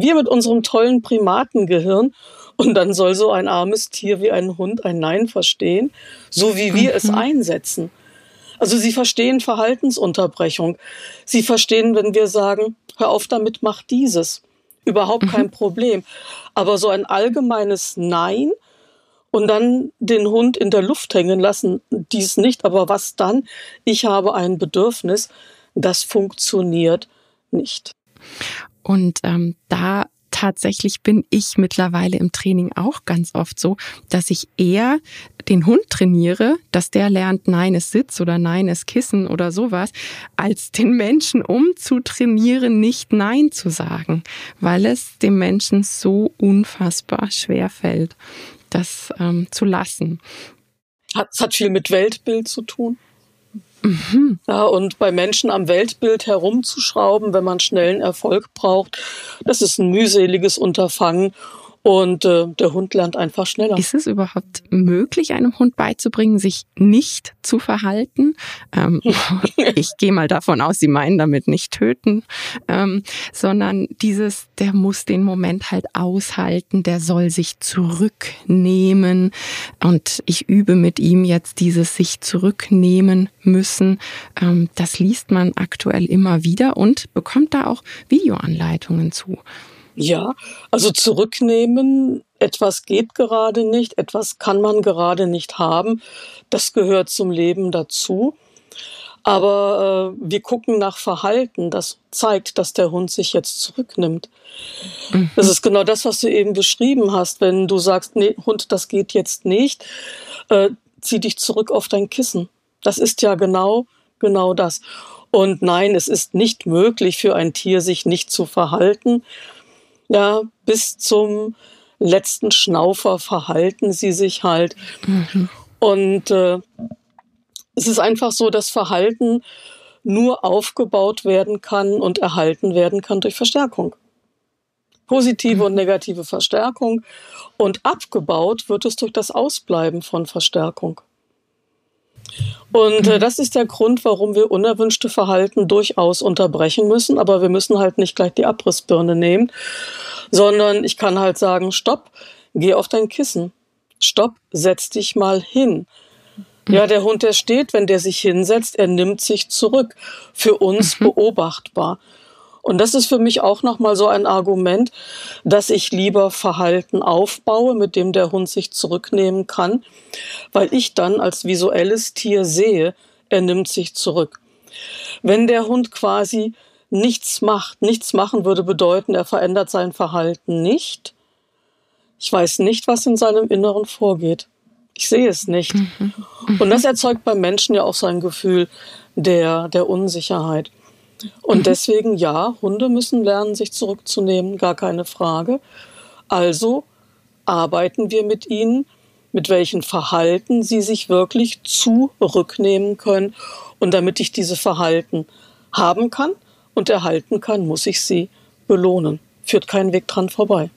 Wir mit unserem tollen Primatengehirn und dann soll so ein armes Tier wie ein Hund ein Nein verstehen, so wie wir mhm. es einsetzen. Also sie verstehen Verhaltensunterbrechung. Sie verstehen, wenn wir sagen, hör auf damit, mach dieses. Überhaupt kein mhm. Problem. Aber so ein allgemeines Nein und dann den Hund in der Luft hängen lassen, dies nicht, aber was dann? Ich habe ein Bedürfnis, das funktioniert nicht. Und ähm, da tatsächlich bin ich mittlerweile im Training auch ganz oft so, dass ich eher den Hund trainiere, dass der lernt, nein ist Sitz oder nein ist Kissen oder sowas, als den Menschen umzutrainieren, nicht nein zu sagen, weil es dem Menschen so unfassbar schwer fällt, das ähm, zu lassen. Es hat viel mit Weltbild zu tun. Mhm. Ja, und bei Menschen am Weltbild herumzuschrauben, wenn man schnellen Erfolg braucht, das ist ein mühseliges Unterfangen und äh, der Hund lernt einfach schneller. Ist es überhaupt möglich, einem Hund beizubringen, sich nicht zu verhalten? Ähm, ich gehe mal davon aus, Sie meinen damit nicht töten, ähm, sondern dieses, der muss den Moment halt aushalten, der soll sich zurücknehmen. Und ich übe mit ihm jetzt dieses sich zurücknehmen müssen. Ähm, das liest man aktuell immer wieder und bekommt da auch Videoanleitungen zu. Ja, also zurücknehmen, etwas geht gerade nicht, etwas kann man gerade nicht haben, das gehört zum Leben dazu. Aber äh, wir gucken nach Verhalten, das zeigt, dass der Hund sich jetzt zurücknimmt. Mhm. Das ist genau das, was du eben beschrieben hast. Wenn du sagst, nee, Hund, das geht jetzt nicht, äh, zieh dich zurück auf dein Kissen. Das ist ja genau, genau das. Und nein, es ist nicht möglich für ein Tier, sich nicht zu verhalten ja, bis zum letzten Schnaufer verhalten sie sich halt. Mhm. Und äh, es ist einfach so, dass Verhalten nur aufgebaut werden kann und erhalten werden kann durch Verstärkung. Positive mhm. und negative Verstärkung. Und abgebaut wird es durch das Ausbleiben von Verstärkung. Und äh, das ist der Grund, warum wir unerwünschte Verhalten durchaus unterbrechen müssen. Aber wir müssen halt nicht gleich die Abrissbirne nehmen, sondern ich kann halt sagen, stopp, geh auf dein Kissen. Stopp, setz dich mal hin. Mhm. Ja, der Hund, der steht, wenn der sich hinsetzt, er nimmt sich zurück. Für uns mhm. beobachtbar. Und das ist für mich auch nochmal so ein Argument, dass ich lieber Verhalten aufbaue, mit dem der Hund sich zurücknehmen kann, weil ich dann als visuelles Tier sehe, er nimmt sich zurück. Wenn der Hund quasi nichts macht, nichts machen würde bedeuten, er verändert sein Verhalten nicht. Ich weiß nicht, was in seinem Inneren vorgeht. Ich sehe es nicht. Mhm. Und das erzeugt beim Menschen ja auch so ein Gefühl der, der Unsicherheit. Und mhm. deswegen, ja, Hunde müssen lernen, sich zurückzunehmen, gar keine Frage. Also arbeiten wir mit ihnen, mit welchen Verhalten sie sich wirklich zurücknehmen können. Und damit ich diese Verhalten haben kann und erhalten kann, muss ich sie belohnen. Führt kein Weg dran vorbei.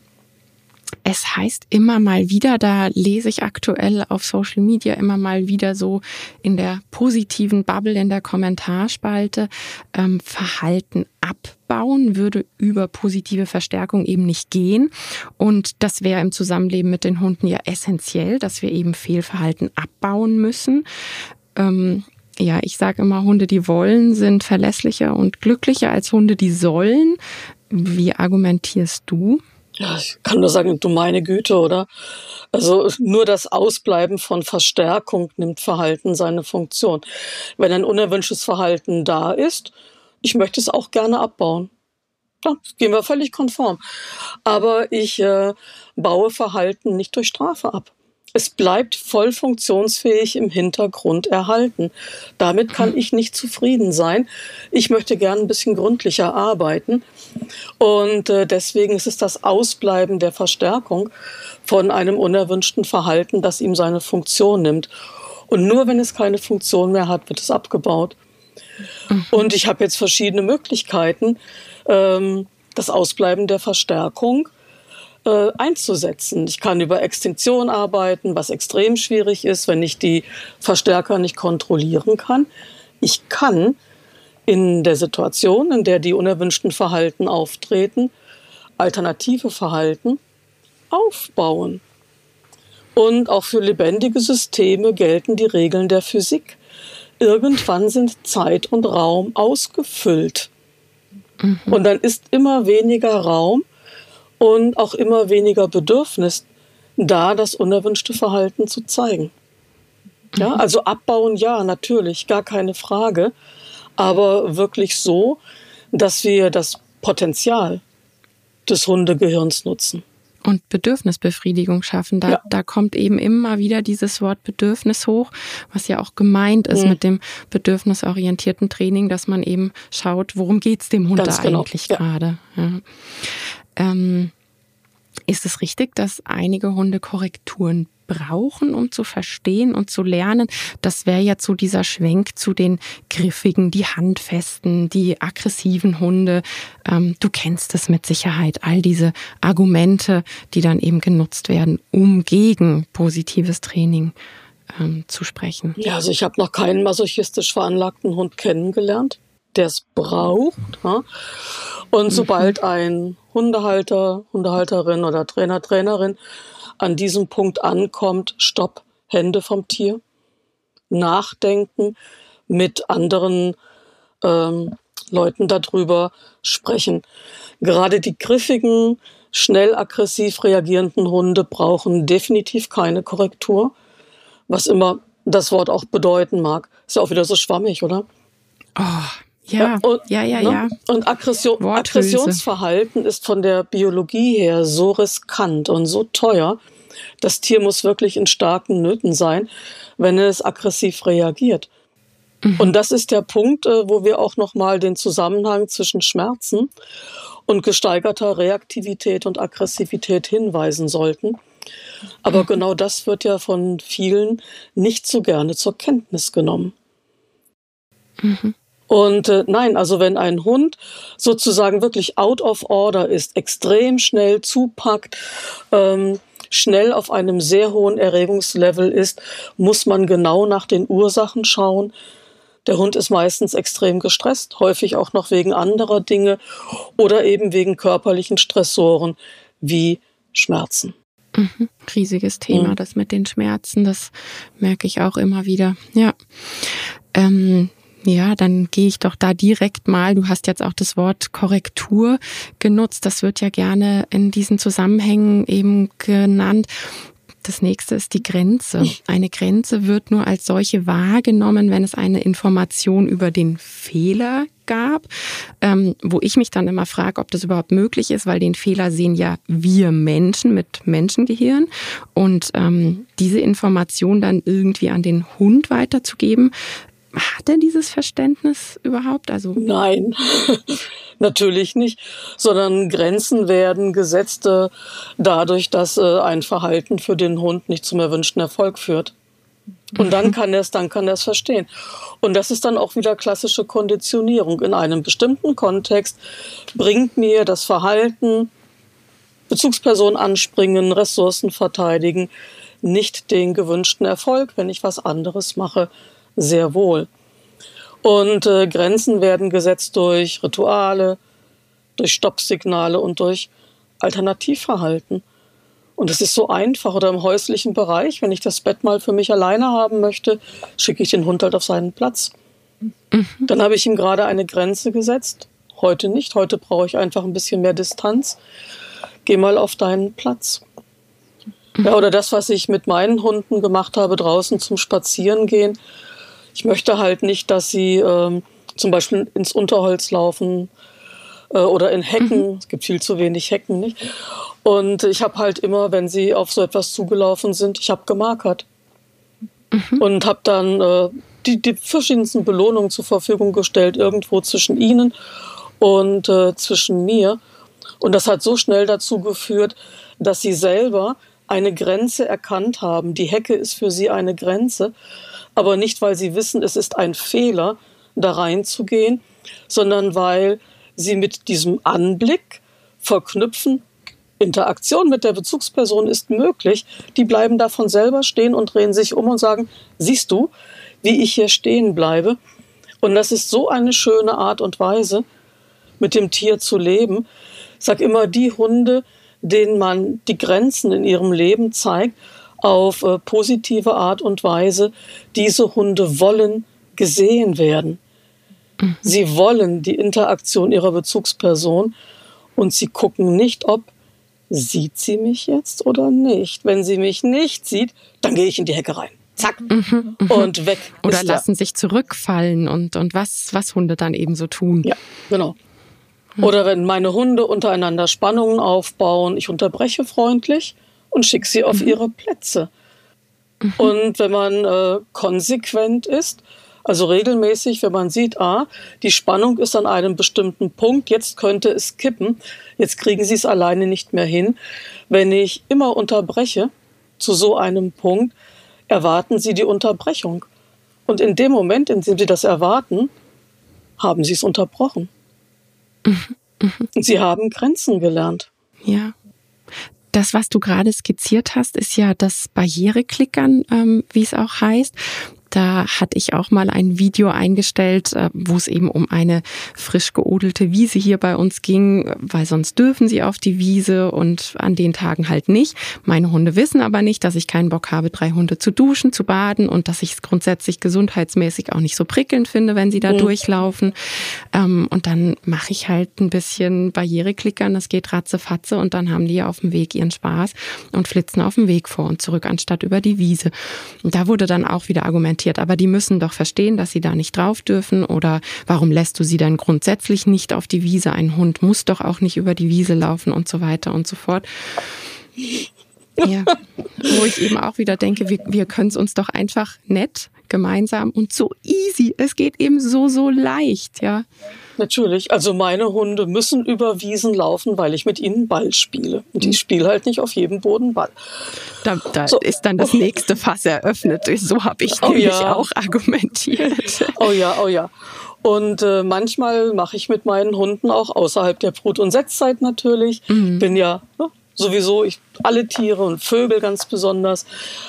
Es heißt immer mal wieder, da lese ich aktuell auf Social Media immer mal wieder so in der positiven Bubble in der Kommentarspalte, ähm, Verhalten abbauen würde über positive Verstärkung eben nicht gehen. Und das wäre im Zusammenleben mit den Hunden ja essentiell, dass wir eben Fehlverhalten abbauen müssen. Ähm, ja, ich sage immer, Hunde, die wollen, sind verlässlicher und glücklicher als Hunde, die sollen. Wie argumentierst du? Ja, ich kann nur sagen, du meine Güte, oder? Also nur das Ausbleiben von Verstärkung nimmt Verhalten seine Funktion. Wenn ein unerwünschtes Verhalten da ist, ich möchte es auch gerne abbauen. Ja, gehen wir völlig konform. Aber ich äh, baue Verhalten nicht durch Strafe ab es bleibt voll funktionsfähig im Hintergrund erhalten. Damit kann ich nicht zufrieden sein. Ich möchte gern ein bisschen gründlicher arbeiten. Und äh, deswegen ist es das Ausbleiben der Verstärkung von einem unerwünschten Verhalten, das ihm seine Funktion nimmt. Und nur wenn es keine Funktion mehr hat, wird es abgebaut. Mhm. Und ich habe jetzt verschiedene Möglichkeiten. Ähm, das Ausbleiben der Verstärkung äh, einzusetzen. Ich kann über Extinktion arbeiten, was extrem schwierig ist, wenn ich die Verstärker nicht kontrollieren kann. Ich kann in der Situation, in der die unerwünschten Verhalten auftreten, alternative Verhalten aufbauen. Und auch für lebendige Systeme gelten die Regeln der Physik. Irgendwann sind Zeit und Raum ausgefüllt. Mhm. Und dann ist immer weniger Raum und auch immer weniger Bedürfnis, da das unerwünschte Verhalten zu zeigen. Ja, mhm. also abbauen, ja, natürlich, gar keine Frage, aber wirklich so, dass wir das Potenzial des Hundegehirns nutzen. Und Bedürfnisbefriedigung schaffen. Da, ja. da kommt eben immer wieder dieses Wort Bedürfnis hoch, was ja auch gemeint ist mhm. mit dem bedürfnisorientierten Training, dass man eben schaut, worum geht's dem Hund da genau. eigentlich ja. gerade. Ja. Ähm, ist es richtig, dass einige Hunde Korrekturen brauchen, um zu verstehen und zu lernen? Das wäre jetzt so dieser Schwenk zu den griffigen, die handfesten, die aggressiven Hunde. Ähm, du kennst es mit Sicherheit, all diese Argumente, die dann eben genutzt werden, um gegen positives Training ähm, zu sprechen. Ja, also ich habe noch keinen masochistisch veranlagten Hund kennengelernt, der es braucht. Ja? Und mhm. sobald ein Hundehalter, Hundehalterin oder Trainer, Trainerin an diesem Punkt ankommt, stopp, Hände vom Tier, nachdenken, mit anderen ähm, Leuten darüber sprechen. Gerade die griffigen, schnell aggressiv reagierenden Hunde brauchen definitiv keine Korrektur, was immer das Wort auch bedeuten mag. Ist ja auch wieder so schwammig, oder? Oh, ja, und, ja, ja, ne? ja. Und Aggression, Aggressionsverhalten ist von der Biologie her so riskant und so teuer. Das Tier muss wirklich in starken Nöten sein, wenn es aggressiv reagiert. Mhm. Und das ist der Punkt, äh, wo wir auch nochmal den Zusammenhang zwischen Schmerzen und gesteigerter Reaktivität und Aggressivität hinweisen sollten. Aber mhm. genau das wird ja von vielen nicht so gerne zur Kenntnis genommen. Mhm. Und äh, nein, also wenn ein Hund sozusagen wirklich out of order ist, extrem schnell zupackt, ähm, schnell auf einem sehr hohen Erregungslevel ist, muss man genau nach den Ursachen schauen. Der Hund ist meistens extrem gestresst, häufig auch noch wegen anderer Dinge oder eben wegen körperlichen Stressoren wie Schmerzen. Mhm. Riesiges Thema, mhm. das mit den Schmerzen, das merke ich auch immer wieder. Ja. Ähm, ja, dann gehe ich doch da direkt mal. Du hast jetzt auch das Wort Korrektur genutzt. Das wird ja gerne in diesen Zusammenhängen eben genannt. Das nächste ist die Grenze. Eine Grenze wird nur als solche wahrgenommen, wenn es eine Information über den Fehler gab, ähm, wo ich mich dann immer frage, ob das überhaupt möglich ist, weil den Fehler sehen ja wir Menschen mit Menschengehirn und ähm, diese Information dann irgendwie an den Hund weiterzugeben, hat er dieses Verständnis überhaupt? Also Nein, natürlich nicht, sondern Grenzen werden gesetzt äh, dadurch, dass äh, ein Verhalten für den Hund nicht zum erwünschten Erfolg führt. Und dann kann er es, dann kann er es verstehen. Und das ist dann auch wieder klassische Konditionierung. In einem bestimmten Kontext bringt mir das Verhalten Bezugsperson anspringen, Ressourcen verteidigen, nicht den gewünschten Erfolg, wenn ich was anderes mache, sehr wohl. Und äh, Grenzen werden gesetzt durch Rituale, durch Stoppsignale und durch Alternativverhalten. Und es ist so einfach. Oder im häuslichen Bereich, wenn ich das Bett mal für mich alleine haben möchte, schicke ich den Hund halt auf seinen Platz. Mhm. Dann habe ich ihm gerade eine Grenze gesetzt. Heute nicht. Heute brauche ich einfach ein bisschen mehr Distanz. Geh mal auf deinen Platz. Ja, oder das, was ich mit meinen Hunden gemacht habe, draußen zum Spazierengehen. Ich möchte halt nicht, dass sie ähm, zum Beispiel ins Unterholz laufen äh, oder in Hecken. Mhm. Es gibt viel zu wenig Hecken, nicht? Und ich habe halt immer, wenn sie auf so etwas zugelaufen sind, ich habe gemarkert. Mhm. Und habe dann äh, die, die verschiedensten Belohnungen zur Verfügung gestellt, irgendwo zwischen ihnen und äh, zwischen mir. Und das hat so schnell dazu geführt, dass sie selber eine Grenze erkannt haben. Die Hecke ist für sie eine Grenze, aber nicht, weil sie wissen, es ist ein Fehler, da reinzugehen, sondern weil sie mit diesem Anblick verknüpfen, Interaktion mit der Bezugsperson ist möglich. Die bleiben davon selber stehen und drehen sich um und sagen, siehst du, wie ich hier stehen bleibe? Und das ist so eine schöne Art und Weise, mit dem Tier zu leben. Ich sage immer, die Hunde, denen man die Grenzen in ihrem Leben zeigt, auf äh, positive Art und Weise, diese Hunde wollen gesehen werden. Mhm. Sie wollen die Interaktion ihrer Bezugsperson und sie gucken nicht, ob sieht sie mich jetzt oder nicht. Wenn sie mich nicht sieht, dann gehe ich in die Hecke rein. Zack. Mhm, mhm. und weg. Oder lassen sich zurückfallen und, und was, was Hunde dann eben so tun. Ja, genau. Oder wenn meine Hunde untereinander Spannungen aufbauen, ich unterbreche freundlich und schicke sie auf mhm. ihre Plätze. Mhm. Und wenn man äh, konsequent ist, also regelmäßig, wenn man sieht, ah, die Spannung ist an einem bestimmten Punkt, jetzt könnte es kippen, jetzt kriegen sie es alleine nicht mehr hin. Wenn ich immer unterbreche zu so einem Punkt, erwarten sie die Unterbrechung. Und in dem Moment, in dem sie das erwarten, haben sie es unterbrochen. Sie haben Grenzen gelernt. Ja. Das, was du gerade skizziert hast, ist ja das Barriereklickern, ähm, wie es auch heißt. Da hatte ich auch mal ein Video eingestellt, äh, wo es eben um eine frisch geodelte Wiese hier bei uns ging, weil sonst dürfen sie auf die Wiese und an den Tagen halt nicht. Meine Hunde wissen aber nicht, dass ich keinen Bock habe, drei Hunde zu duschen, zu baden und dass ich es grundsätzlich gesundheitsmäßig auch nicht so prickelnd finde, wenn sie da mhm. durchlaufen. Ähm, und dann mache ich halt ein bisschen Barriereklickern, das geht ratzefatze und dann haben die auf dem Weg ihren Spaß und flitzen auf dem Weg vor und zurück, anstatt über die Wiese. Und da wurde dann auch wieder argumentiert, argumentiert, aber die müssen doch verstehen, dass sie da nicht drauf dürfen oder warum lässt du sie dann grundsätzlich nicht auf die Wiese? Ein Hund muss doch auch nicht über die Wiese laufen und so weiter und so fort. Ja, wo ich eben auch wieder denke, wir, wir können es uns doch einfach nett gemeinsam und so easy. Es geht eben so, so leicht, ja. Natürlich. Also meine Hunde müssen über Wiesen laufen, weil ich mit ihnen Ball spiele. Und ich mhm. spiele halt nicht auf jedem Boden Ball. Da, da so. ist dann das nächste Fass eröffnet. So habe ich oh, nämlich ja. auch argumentiert. Oh ja, oh ja. Und äh, manchmal mache ich mit meinen Hunden auch außerhalb der Brut- und Setzzeit natürlich. Mhm. Bin ja ne, sowieso ich, alle Tiere und Vögel ganz besonders.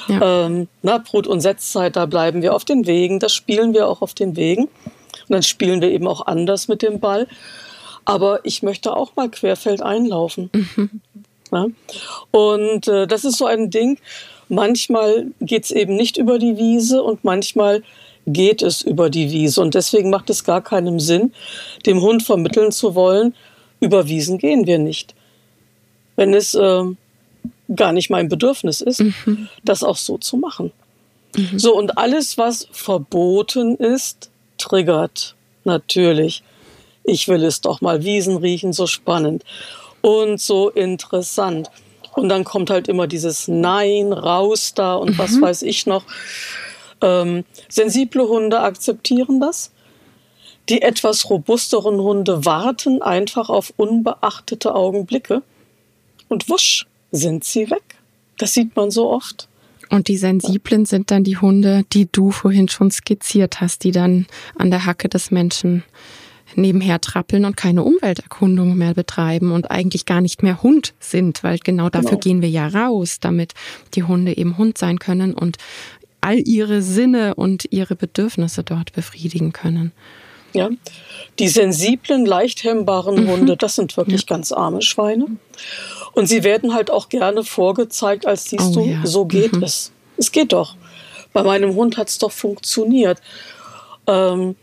Ja. Ähm, na, Brut- und Setzzeit, da bleiben wir auf den Wegen. Das spielen wir auch auf den Wegen. Und dann spielen wir eben auch anders mit dem Ball. Aber ich möchte auch mal querfeld einlaufen. Mhm. Ja? Und äh, das ist so ein Ding. Manchmal geht es eben nicht über die Wiese und manchmal geht es über die Wiese. Und deswegen macht es gar keinen Sinn, dem Hund vermitteln zu wollen, über Wiesen gehen wir nicht. Wenn es äh, gar nicht mein Bedürfnis ist, mhm. das auch so zu machen. Mhm. So, und alles, was verboten ist, triggert natürlich. Ich will es doch mal Wiesen riechen, so spannend und so interessant. Und dann kommt halt immer dieses Nein, raus da und mhm. was weiß ich noch. Ähm, sensible Hunde akzeptieren das. Die etwas robusteren Hunde warten einfach auf unbeachtete Augenblicke. Und wusch, sind sie weg. Das sieht man so oft. Und die sensiblen sind dann die Hunde, die du vorhin schon skizziert hast, die dann an der Hacke des Menschen nebenher trappeln und keine Umwelterkundung mehr betreiben und eigentlich gar nicht mehr Hund sind, weil genau dafür genau. gehen wir ja raus, damit die Hunde eben Hund sein können und all ihre Sinne und ihre Bedürfnisse dort befriedigen können. Ja, die sensiblen, leicht hemmbaren mhm. Hunde, das sind wirklich ja. ganz arme Schweine. Und sie werden halt auch gerne vorgezeigt, als siehst oh, du, ja. so geht mhm. es. Es geht doch. Bei meinem Hund hat es doch funktioniert. Ähm,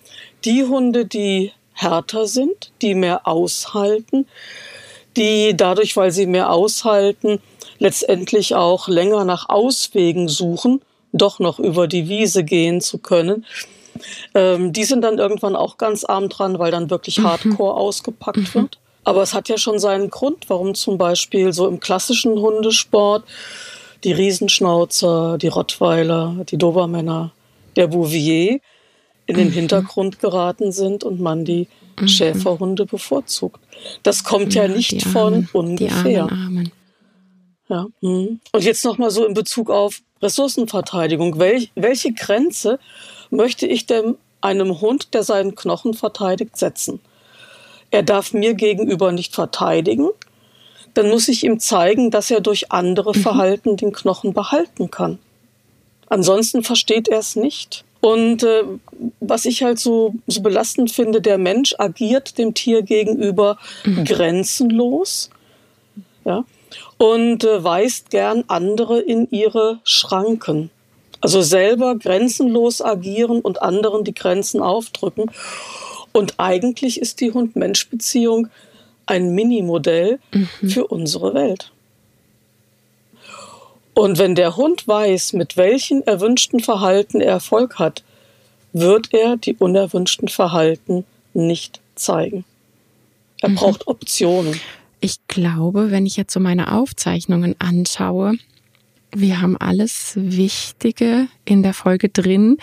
die Hunde, die härter sind, die mehr aushalten, die dadurch, weil sie mehr aushalten, letztendlich auch länger nach Auswegen suchen, doch noch über die Wiese gehen zu können. Ähm, die sind dann irgendwann auch ganz arm dran, weil dann wirklich mhm. Hardcore ausgepackt mhm. wird. Aber es hat ja schon seinen Grund, warum zum Beispiel so im klassischen Hundesport die Riesenschnauzer, die Rottweiler, die Dobermänner, der Bouvier in den mhm. Hintergrund geraten sind und man die mhm. Schäferhunde bevorzugt. Das kommt ja, ja nicht von ungefähr. Die Armen, Armen. Ja. Mhm. Und jetzt noch mal so in Bezug auf Ressourcenverteidigung. Welch, welche Grenze möchte ich denn einem Hund, der seinen Knochen verteidigt, setzen? Er darf mir gegenüber nicht verteidigen. Dann muss ich ihm zeigen, dass er durch andere mhm. Verhalten den Knochen behalten kann. Ansonsten versteht er es nicht. Und äh, was ich halt so, so belastend finde, der Mensch agiert dem Tier gegenüber mhm. grenzenlos ja, und äh, weist gern andere in ihre Schranken. Also selber grenzenlos agieren und anderen die Grenzen aufdrücken. Und eigentlich ist die Hund-Mensch-Beziehung ein Minimodell mhm. für unsere Welt. Und wenn der Hund weiß, mit welchen erwünschten Verhalten er Erfolg hat, wird er die unerwünschten Verhalten nicht zeigen. Er mhm. braucht Optionen. Ich glaube, wenn ich jetzt so meine Aufzeichnungen anschaue, wir haben alles Wichtige in der Folge drin.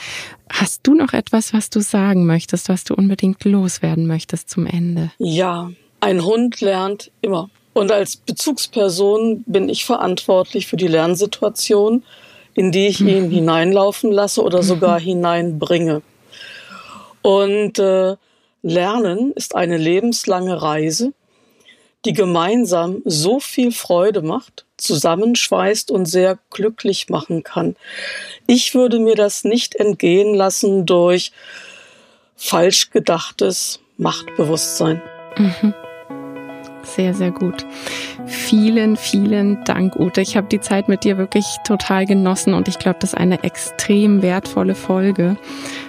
Hast du noch etwas, was du sagen möchtest, was du unbedingt loswerden möchtest zum Ende? Ja, ein Hund lernt immer. Und als Bezugsperson bin ich verantwortlich für die Lernsituation, in die ich ihn mhm. hineinlaufen lasse oder sogar mhm. hineinbringe. Und äh, Lernen ist eine lebenslange Reise, die gemeinsam so viel Freude macht, zusammenschweißt und sehr glücklich machen kann. Ich würde mir das nicht entgehen lassen durch falsch gedachtes Machtbewusstsein. Mhm. Sehr, sehr gut. Vielen, vielen Dank, Ute. Ich habe die Zeit mit dir wirklich total genossen und ich glaube, das ist eine extrem wertvolle Folge.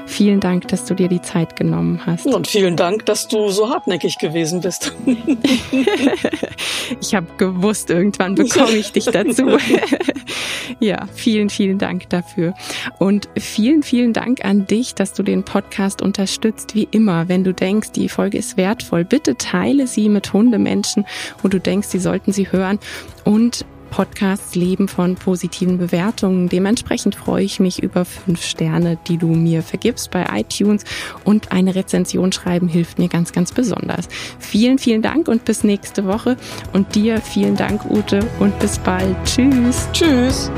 Vielen Dank, dass du dir die Zeit genommen hast. Und vielen Dank, dass du so hartnäckig gewesen bist. ich habe gewusst, irgendwann bekomme ich dich dazu. ja, vielen, vielen Dank dafür. Und vielen, vielen Dank an dich, dass du den Podcast unterstützt, wie immer. Wenn du denkst, die Folge ist wertvoll, bitte teile sie mit Hundemenschen, wo du denkst, sie sollten sie hören. Und Podcasts leben von positiven Bewertungen. Dementsprechend freue ich mich über fünf Sterne, die du mir vergibst bei iTunes und eine Rezension schreiben hilft mir ganz, ganz besonders. Vielen, vielen Dank und bis nächste Woche und dir vielen Dank, Ute, und bis bald. Tschüss. Tschüss.